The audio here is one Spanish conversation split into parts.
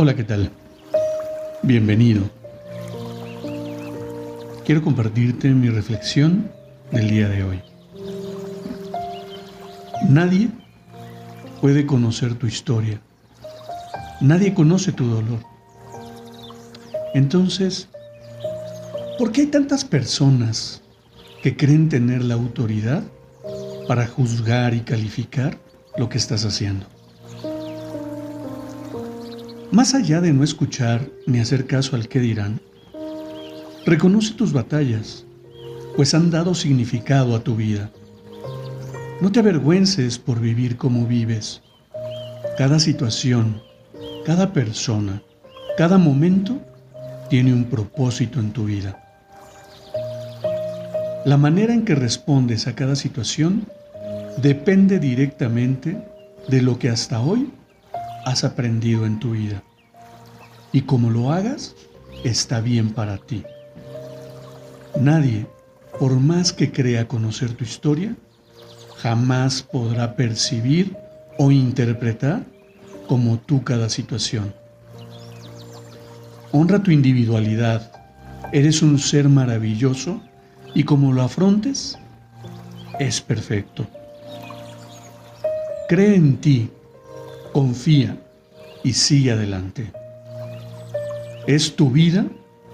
Hola, ¿qué tal? Bienvenido. Quiero compartirte mi reflexión del día de hoy. Nadie puede conocer tu historia. Nadie conoce tu dolor. Entonces, ¿por qué hay tantas personas que creen tener la autoridad para juzgar y calificar lo que estás haciendo? Más allá de no escuchar ni hacer caso al que dirán, reconoce tus batallas, pues han dado significado a tu vida. No te avergüences por vivir como vives. Cada situación, cada persona, cada momento tiene un propósito en tu vida. La manera en que respondes a cada situación depende directamente de lo que hasta hoy has aprendido en tu vida. Y como lo hagas, está bien para ti. Nadie, por más que crea conocer tu historia, jamás podrá percibir o interpretar como tú cada situación. Honra tu individualidad. Eres un ser maravilloso y como lo afrontes, es perfecto. Cree en ti confía y sigue adelante. Es tu vida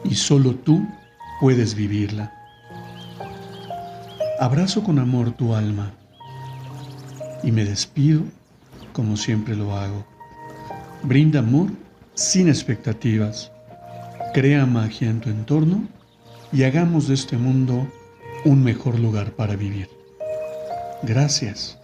y solo tú puedes vivirla. Abrazo con amor tu alma y me despido como siempre lo hago. Brinda amor sin expectativas. Crea magia en tu entorno y hagamos de este mundo un mejor lugar para vivir. Gracias.